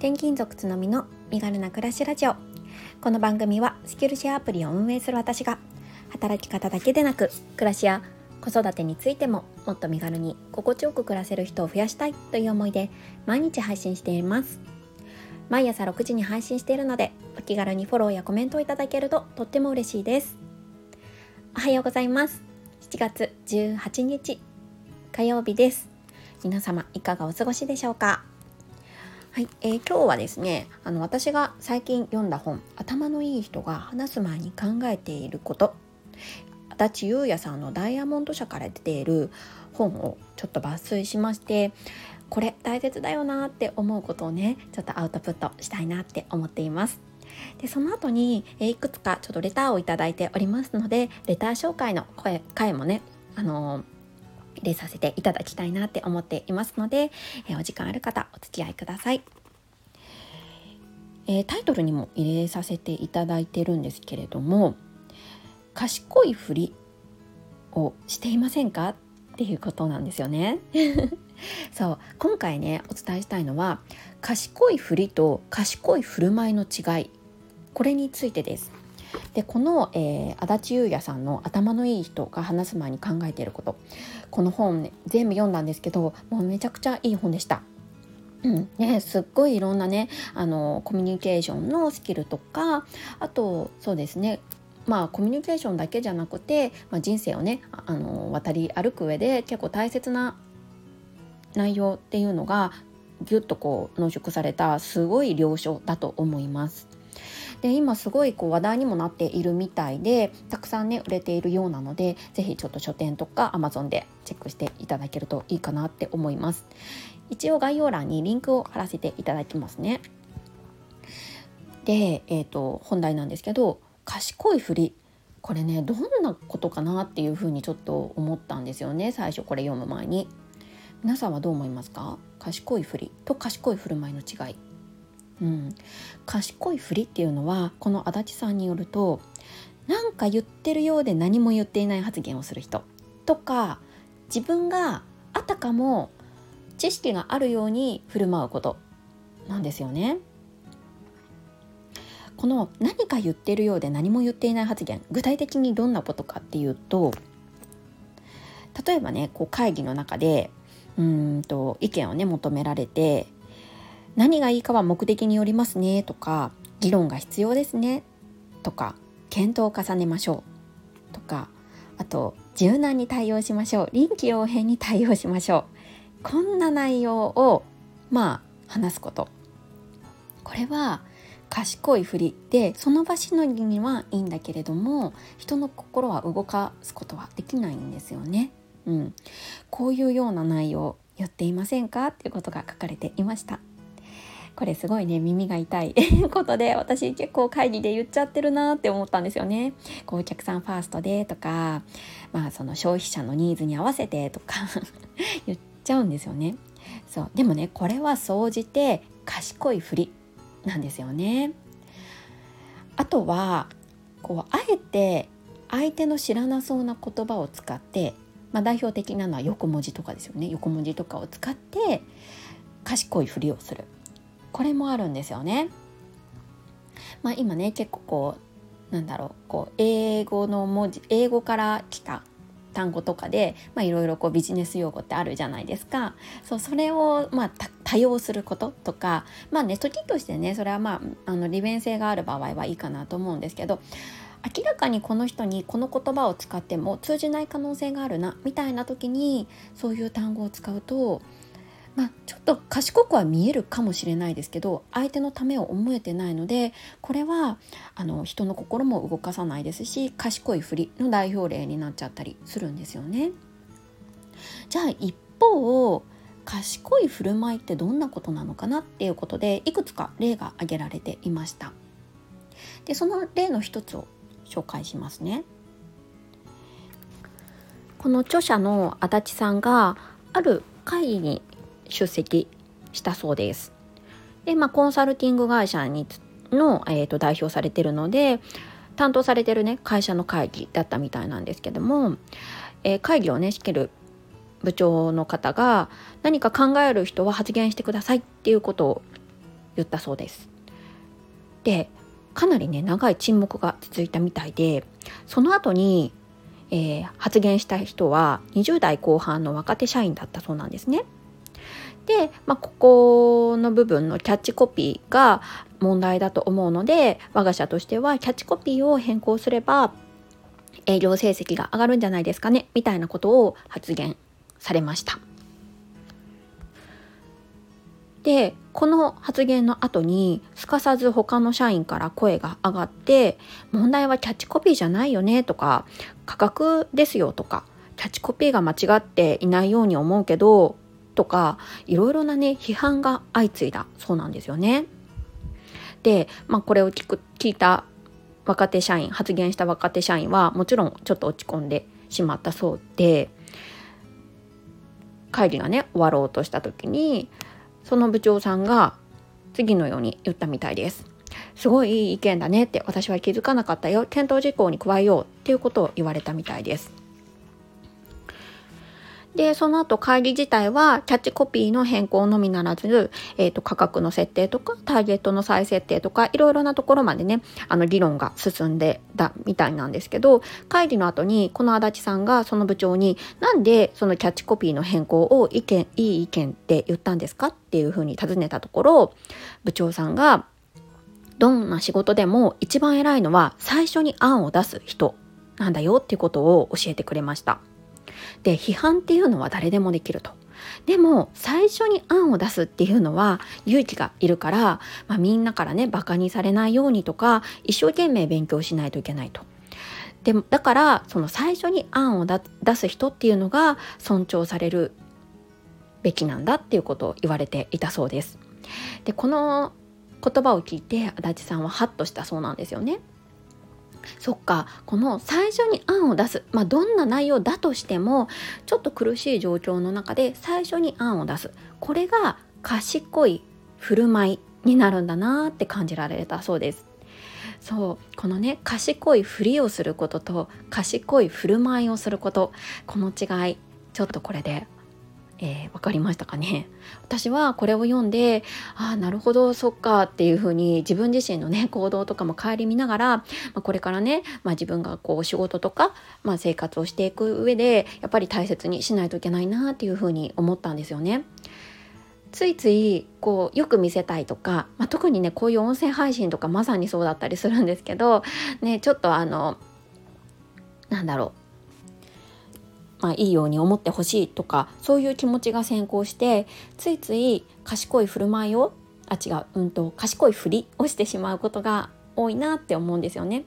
転勤族つのみの身軽な暮らしラジオ。この番組はスキルシェアアプリを運営する私が働き方だけでなく暮らしや子育てについてももっと身軽に心地よく暮らせる人を増やしたいという思いで毎日配信しています。毎朝6時に配信しているのでお気軽にフォローやコメントをいただけるととっても嬉しいです。おはようございます。7月18日火曜日です。皆様いかがお過ごしでしょうか？はい、えー、今日はですねあの私が最近読んだ本「頭のいい人が話す前に考えていること」足立優也さんのダイヤモンド社から出ている本をちょっと抜粋しましてこれ大切だよなって思うことをねちょっとアウトプットしたいなって思っています。でその後に、えいくつかちょっとレターを頂いておりますのでレター紹介の声回もねあのー入れさせていただきたいなって思っていますので、えお時間ある方お付き合いください、えー、タイトルにも入れさせていただいてるんですけれども賢いふりをしていませんかっていうことなんですよね。そう今回ねお伝えしたいのは賢いふりと賢い振る舞いの違いこれについてです。でこの、えー、足立優也さんの頭のいい人が話す前に考えていることこの本、ね、全部読んだんですけどもうめちゃくちゃいい本でした。うんね、すっごいいろんなねあのコミュニケーションのスキルとかあとそうですねまあコミュニケーションだけじゃなくて、まあ、人生をねあの渡り歩く上で結構大切な内容っていうのがぎゅっとこう濃縮されたすごい良書だと思います。で今すごいこう話題にもなっているみたいでたくさんね売れているようなので是非ちょっと書店とか Amazon でチェックしていただけるといいかなって思います。一応概要欄にリンクを貼らせていただきますね。で、えーと、本題なんですけど賢いふり。これねどんなことかなっていうふうにちょっと思ったんですよね最初これ読む前に。皆さんはどう思いますか？賢いふりと賢い振る舞いの違い。うん、賢いふりっていうのはこの足立さんによるとなんか言ってるようで何も言っていない発言をする人。とか自分があたかも知識があるように振る舞うこと。なんですよね。この何か言ってるようで何も言っていない発言。具体的にどんなことかっていうと例えばねこう会議の中でうんと意見をね求められて何がいいかは目的によりますねとか議論が必要ですねとか検討を重ねましょうとかあと柔軟に対応しましょう臨機応変に対応しましょうこんな内容をまあ話すことこれは賢いふりでその場しのぎにはいいんだけれども人の心は動かすことはできないんですよね。うん、こういうような内容言っていませんか？っていうことが書かれていました。これすごいね耳が痛い ことで私結構会議で言っちゃってるなって思ったんですよね。こうお客さんファーストでとかまあその消費者のニーズに合わせてとか 言っちゃうんですよね。そうでもねこれは総じて賢いふりなんですよね。あとはこうあえて相手の知らなそうな言葉を使って、まあ、代表的なのは横文字とかですよね横文字とかを使って賢いふりをするこれもあるんですよね。まあ、今ね結構こうなんだろうこう英語の文字英語から来た単語とかでいろいろビジネス用語ってあるじゃないですかそうそれを、まあ、多用することとかまあね時としてねそれはまああの利便性がある場合はいいかなと思うんですけど明らかにこの人にこの言葉を使っても通じない可能性があるなみたいな時にそういう単語を使うとまあ、ちょっと賢くは見えるかもしれないですけど相手のためを思えてないのでこれはあの人の心も動かさないですし賢いふりの代表例になっちゃったりするんですよね。じゃあ一方賢い振る舞いってどんなことなのかなっていうことでいくつか例が挙げられていました。でその例の一つを紹介しますね。この著者の足立さんがある会議に出席したそうです。で、まあ、コンサルティング会社にの、えーと、代表されてるので担当されてるね会社の会議だったみたいなんですけども、えー、会議をね仕切る部長の方が何か考える人は発言してくださいっていうことを言ったそうです。でかなりね長い沈黙が続いたみたいでその後に、えー、発言した人は20代後半の若手社員だったそうなんですね。で、まあ、ここの部分のキャッチコピーが問題だと思うので我が社としてはキャッチコピーを変更すれば営業成績が上がるんじゃないですかねみたいなことを発言されました。でこの発言の後にすかさず他の社員から声が上がって問題はキャッチコピーじゃないよねとか価格ですよとかキャッチコピーが間違っていないように思うけどとかいろいろなね批判が相次いだそうなんですよね。で、まあ、これを聞く聞いた若手社員発言した若手社員はもちろんちょっと落ち込んでしまったそうで会議がね終わろうとした時にその部長さんが次のように言ったみたいです。すごいいい意見だねって私は気づかなかったよ検討事項に加えようっていうことを言われたみたいです。で、その後会議自体はキャッチコピーの変更のみならず、えっ、ー、と、価格の設定とか、ターゲットの再設定とか、いろいろなところまでね、あの、議論が進んでたみたいなんですけど、会議の後に、この足立さんがその部長に、なんでそのキャッチコピーの変更を意見、いい意見って言ったんですかっていうふうに尋ねたところ、部長さんが、どんな仕事でも一番偉いのは最初に案を出す人なんだよっていうことを教えてくれました。で批判っていうのは誰でもできると。でも最初に案を出すっていうのは勇気がいるから、まあ、みんなからねバカにされないようにとか一生懸命勉強しないといけないと。でだからその最初に案を出す人っていうのが尊重されるべきなんだっていうことを言われていたそうです。でこの言葉を聞いて足立さんはハッとしたそうなんですよね。そっか。この最初に案を出す、まあ、どんな内容だとしてもちょっと苦しい状況の中で最初に案を出す。これが賢い振る舞いになるんだなって感じられたそうです。そう。このね賢いふりをすることと賢い振る舞いをすることこの違いちょっとこれでえー、分かりましたかね私はこれを読んでああなるほどそっかっていうふうに自分自身のね行動とかも顧みながら、まあ、これからね、まあ、自分がこう仕事とか、まあ、生活をしていく上でやっぱり大切にしないといけないなっていうふうに思ったんですよね。ついついこうよく見せたいとか、まあ、特にねこういう音声配信とかまさにそうだったりするんですけどねちょっとあのなんだろうまあ、いいように思ってほしいとかそういう気持ちが先行してついつい賢い振る舞いをあ違う、うんと、賢いふりをしてしまうことが多いなって思うんですよね。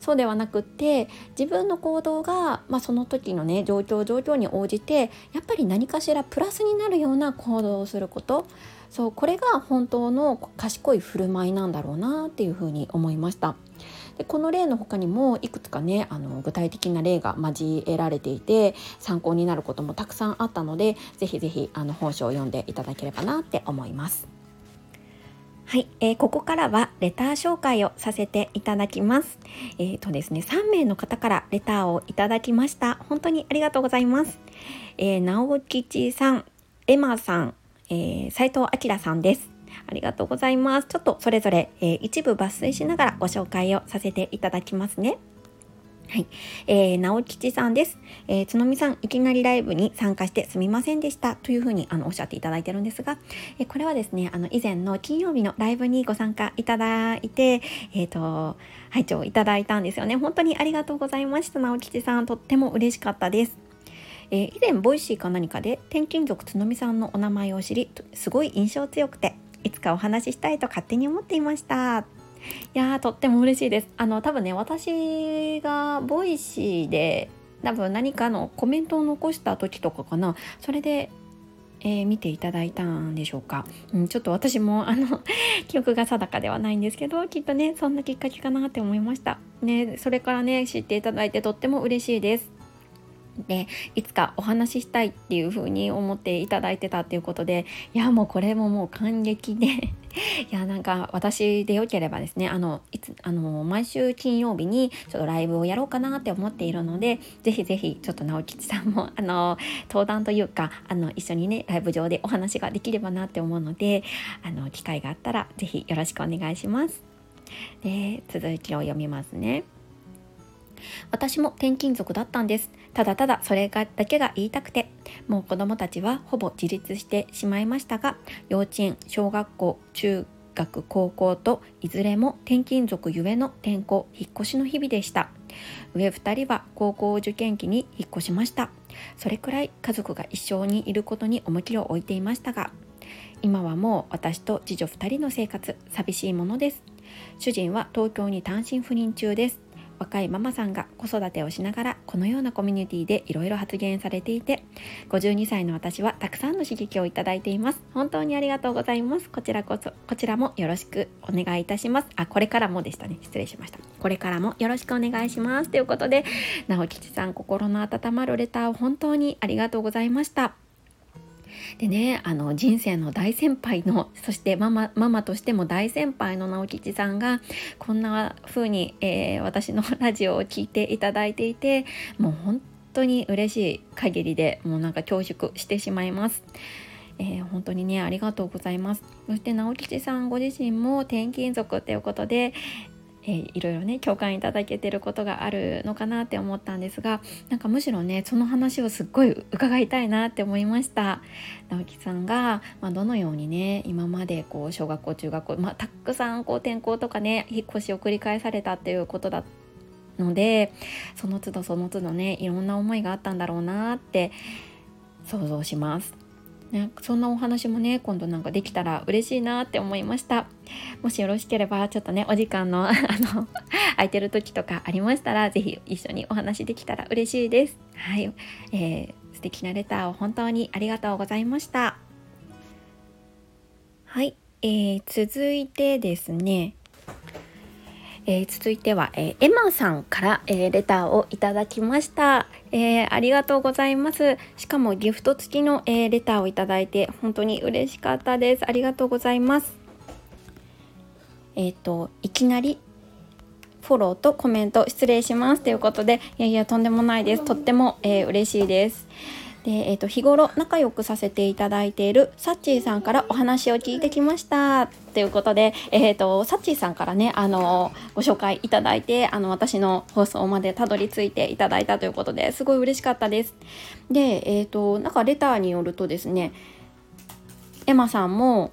そうではなくって自分の行動が、まあ、その時のね状況状況に応じてやっぱり何かしらプラスになるような行動をすることそうこれが本当の賢い振る舞いなんだろうなっていうふうに思いました。でこの例の他にもいくつかねあの具体的な例が交えられていて参考になることもたくさんあったのでぜひぜひあの本書を読んでいただければなって思います。はい、えー、ここからはレター紹介をさせていただきます。えっ、ー、とですね、3名の方からレターをいただきました。本当にありがとうございます。えー、直吉さん、エマさん、えー、斉藤明さんです。ありがとうございます。ちょっとそれぞれ、えー、一部抜粋しながらご紹介をさせていただきますね。はい。えー、直吉さんです。えー、つのみさん、いきなりライブに参加してすみませんでした。というふうに、あの、おっしゃっていただいてるんですが、えー、これはですね、あの、以前の金曜日のライブにご参加いただいて、えっ、ー、と、拝聴いただいたんですよね。本当にありがとうございました。直吉さん、とっても嬉しかったです。えー、以前、 Voicy か何かで、転勤族つのみさんのお名前を知り、すごい印象強くて、いつかお話ししたいと勝手に思っていました。いやーとっても嬉しいです。あの多分ね私が Voicy で多分何かのコメントを残した時とかかなそれで、えー、見ていただいたんでしょうか、うん、ちょっと私もあの 記憶が定かではないんですけどきっとねそんなきっかけかなって思いましたねそれからね知っていただいてとっても嬉しいですでいつかお話ししたいっていう風に思っていただいてたっていうことでいやもうこれももう感激で いやなんか私でよければですねあのいつあの毎週金曜日にちょっとライブをやろうかなって思っているのでぜひぜひちょっと直吉さんも あの登壇というかあの一緒にねライブ上でお話ができればなって思うのであの機会があったらぜひよろしくお願いします。で続きを読みますね。私も転勤族だったんです。ただただそれがだけが言いたくて。もう子供たちはほぼ自立してしまいましたが幼稚園小学校中学高校といずれも転勤族ゆえの転校引っ越しの日々でした。上2人は高校受験期に引っ越しました。それくらい家族が一緒にいることに重きを置いていましたが今はもう私と次女2人の生活寂しいものです。主人は東京に単身赴任中です。若いママさんが子育てをしながらこのようなコミュニティでいろいろ発言されていて52歳の私はたくさんの刺激をいただいています。本当にありがとうございます。こちらこそこちらもよろしくお願いいたします。あこれからもでしたね。失礼しました。これからもよろしくお願いします。ということで直吉さん心の温まるレターを本当にありがとうございました。でねあの人生の大先輩のそしてママママとしても大先輩の直吉さんがこんな風に、えー、私のラジオを聴いていただいていてもう本当に嬉しい限りでもうなんか恐縮してしまいます。えー、本当にねありがとうございますそして直吉さんご自身も転勤族ということで、えー、いろいろね共感いただけてることがあるのかなって思ったんですがなんかむしろねその話をすっごい伺いたいなって思いました。直樹さんが、まあ、どのようにね今までこう小学校中学校、まあ、たくさんこう転校とかね引っ越しを繰り返されたっていうことだのでその都度その都度ねいろんな思いがあったんだろうなって想像します。ね、そんなお話もね今度なんかできたら嬉しいなって思いました。もしよろしければちょっとねお時間のあの 空いてる時とかありましたら是非一緒にお話できたら嬉しいです。はい、えー、素敵なレターを本当にありがとうございました。はい、えー、続いてですね。えー、続いては、えー、エマさんから、えー、レターをいただきました、えありがとうございます。しかもギフト付きの、えレターをいただいて本当に嬉しかったです。ありがとうございます。えっ、といきなりフォローとコメント失礼します。ということでいやいやとんでもないです。とっても、え嬉しいです。で、えーと、日頃仲良くさせていただいているサッチーさんからお話を聞いてきましたということで、えーと、サッチーさんからねあのご紹介いただいてあの私の放送までたどり着いていただいたということですごい嬉しかったです。で、えーと、なんかレターによるとですねエマさんも、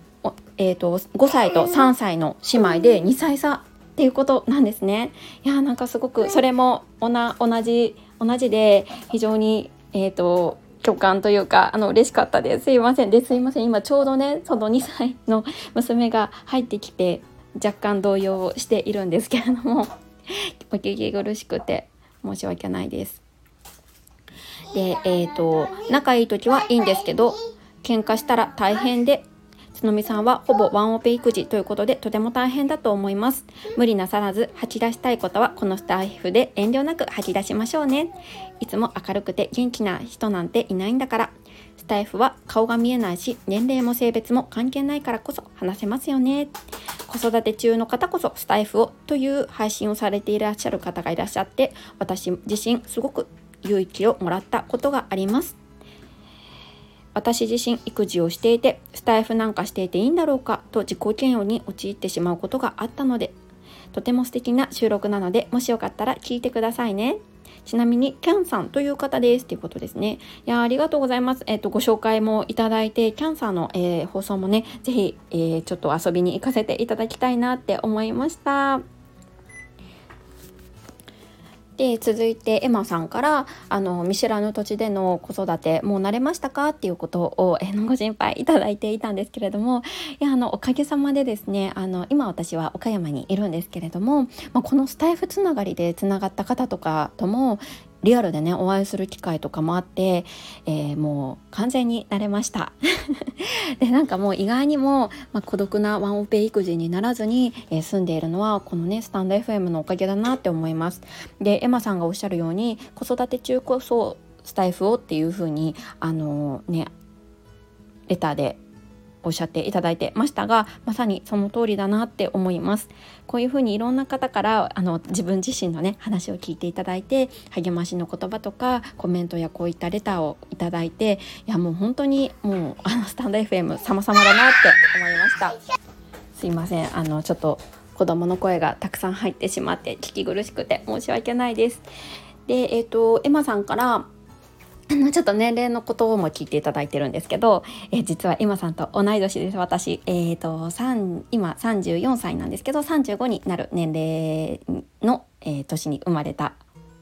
えー、と5歳と3歳の姉妹で2歳差っていうことなんですね。いやなんかすごくそれも同じ同じで非常にえーと共感というかあの嬉しかったです。すいません。ですいません。今ちょうどねその2歳の娘が入ってきて若干動揺をしているんですけれどもお聞き苦しくて申し訳ないです。でえっ、ー、と仲いい時はいいんですけど喧嘩したら大変でつのみさんはほぼワンオペ育児ということでとても大変だと思います。無理なさらず吐き出したいことはこのスタッフで遠慮なく吐き出しましょうね。いつも明るくて元気な人なんていないんだから。スタイフは顔が見えないし年齢も性別も関係ないからこそ話せますよね。子育て中の方こそスタイフをという配信をされていらっしゃる方がいらっしゃって私自身すごく勇気をもらったことがあります。私自身育児をしていてスタイフなんかしていていいんだろうかと自己嫌悪に陥ってしまうことがあったのでとても素敵な収録なのでもしよかったら聞いてくださいね。ちなみにキャンさんという方です。ということですね。いやありがとうございます。えっ、ー、とご紹介もいただいてキャンサーの、えー、放送もねぜひ、えー、ちょっと遊びに行かせていただきたいなって思いました。で続いてエマさんからあの見知らぬ土地での子育てもう慣れましたかっていうことを、えの、ご心配いただいていたんですけれどもいやあのおかげさまでですねあの今私は岡山にいるんですけれども、まあ、このスタイフつながりでつながった方とかともリアルでねお会いする機会とかもあって、えー、もう完全に慣れました。でなんかもう意外にも、まあ、孤独なワンオペ育児にならずに、えー、住んでいるのはこのねスタンド FM のおかげだなって思います。でエマさんがおっしゃるように子育て中こそスタイフをっていう風にあのー、ねレターでおっしゃっていただいてましたがまさにその通りだなって思います。こういうふうにいろんな方からあの自分自身のね話を聞いていただいて励ましの言葉とかコメントやこういったレターをいただいていやもう本当にもうあのスタンド FM 様々だなって思いました。すいません。あのちょっと子供の声がたくさん入ってしまって聞き苦しくて申し訳ないです。でえっ、ー、とエマさんからあのちょっと年齢のことも聞いていただいてるんですけど、え、実は今さんと同い年です私、えーと、と今34歳なんですけど35になる年齢の、えー、年に生まれた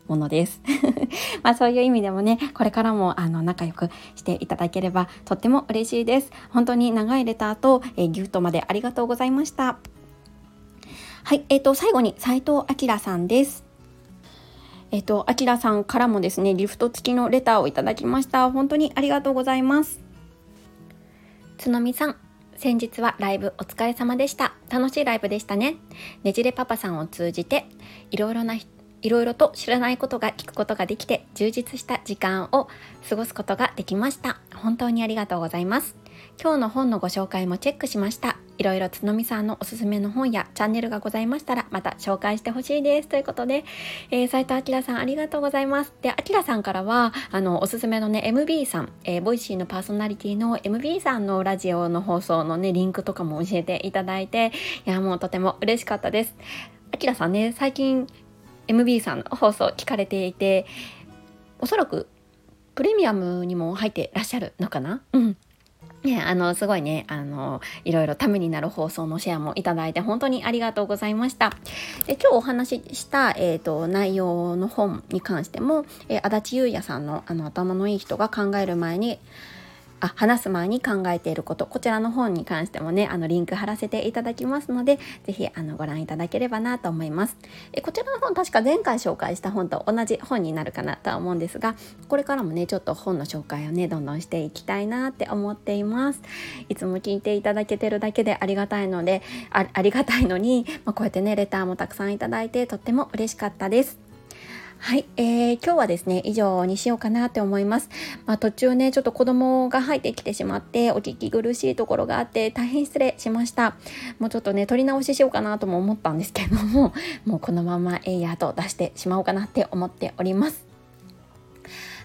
ものです。まあそういう意味でもね、これからもあの仲良くしていただければとっても嬉しいです。本当に長いレターと、えー、ギュッとまでありがとうございました。はい、えっ、ー、と最後に斉藤明さんです。えっと、あきらさんからもですね、リフト付きのレターをいただきました。本当にありがとうございます。つのみさん、先日はライブお疲れ様でした。楽しいライブでしたね。ねじれパパさんを通じて、いろいろな、いろいろと知らないことが聞くことができて、充実した時間を過ごすことができました。本当にありがとうございます。今日の本のご紹介もチェックしました。いろいろつのみさんのおすすめの本やチャンネルがございましたら、また紹介してほしいです。ということで、えー、斉藤明さんありがとうございます。で、明さんからは、あの、おすすめのね、MB さん、えー、 Voicy のパーソナリティの MB さんのラジオの放送のね、リンクとかも教えていただいて、いや、もうとても嬉しかったです。明さんね、最近 MB さんの放送聞かれていて、おそらくプレミアムにも入ってらっしゃるのかな？うん。ね、あの、すごいね、あの、いろいろためになる放送のシェアもいただいて本当にありがとうございました。で今日お話しした、え、ー、と、内容の本に関しても、えー、足立優也さんのあの頭のいい人が考える前に、あ話す前に考えていること。こちらの本に関してもねあのリンク貼らせていただきますので是非あのご覧いただければなと思います。えこちらの本確か前回紹介した本と同じ本になるかなとは思うんですがこれからもねちょっと本の紹介をねどんどんしていきたいなって思っています。いつも聞いていただけてるだけでありがたいのでありがたいのに、まあ、こうやってねレターもたくさんいただいてとっても嬉しかったです。はい、えー、今日はですね、以上にしようかなって思います。まあ、途中ね、ちょっと子供が入ってきてしまって、お聞き苦しいところがあって、大変失礼しました。もうちょっとね、撮り直ししようかなとも思ったんですけども、もうこのままええやと出してしまおうかなって思っております。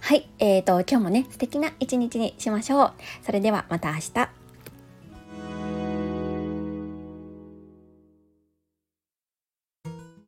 はい、えーと、今日もね、素敵な一日にしましょう。それではまた明日。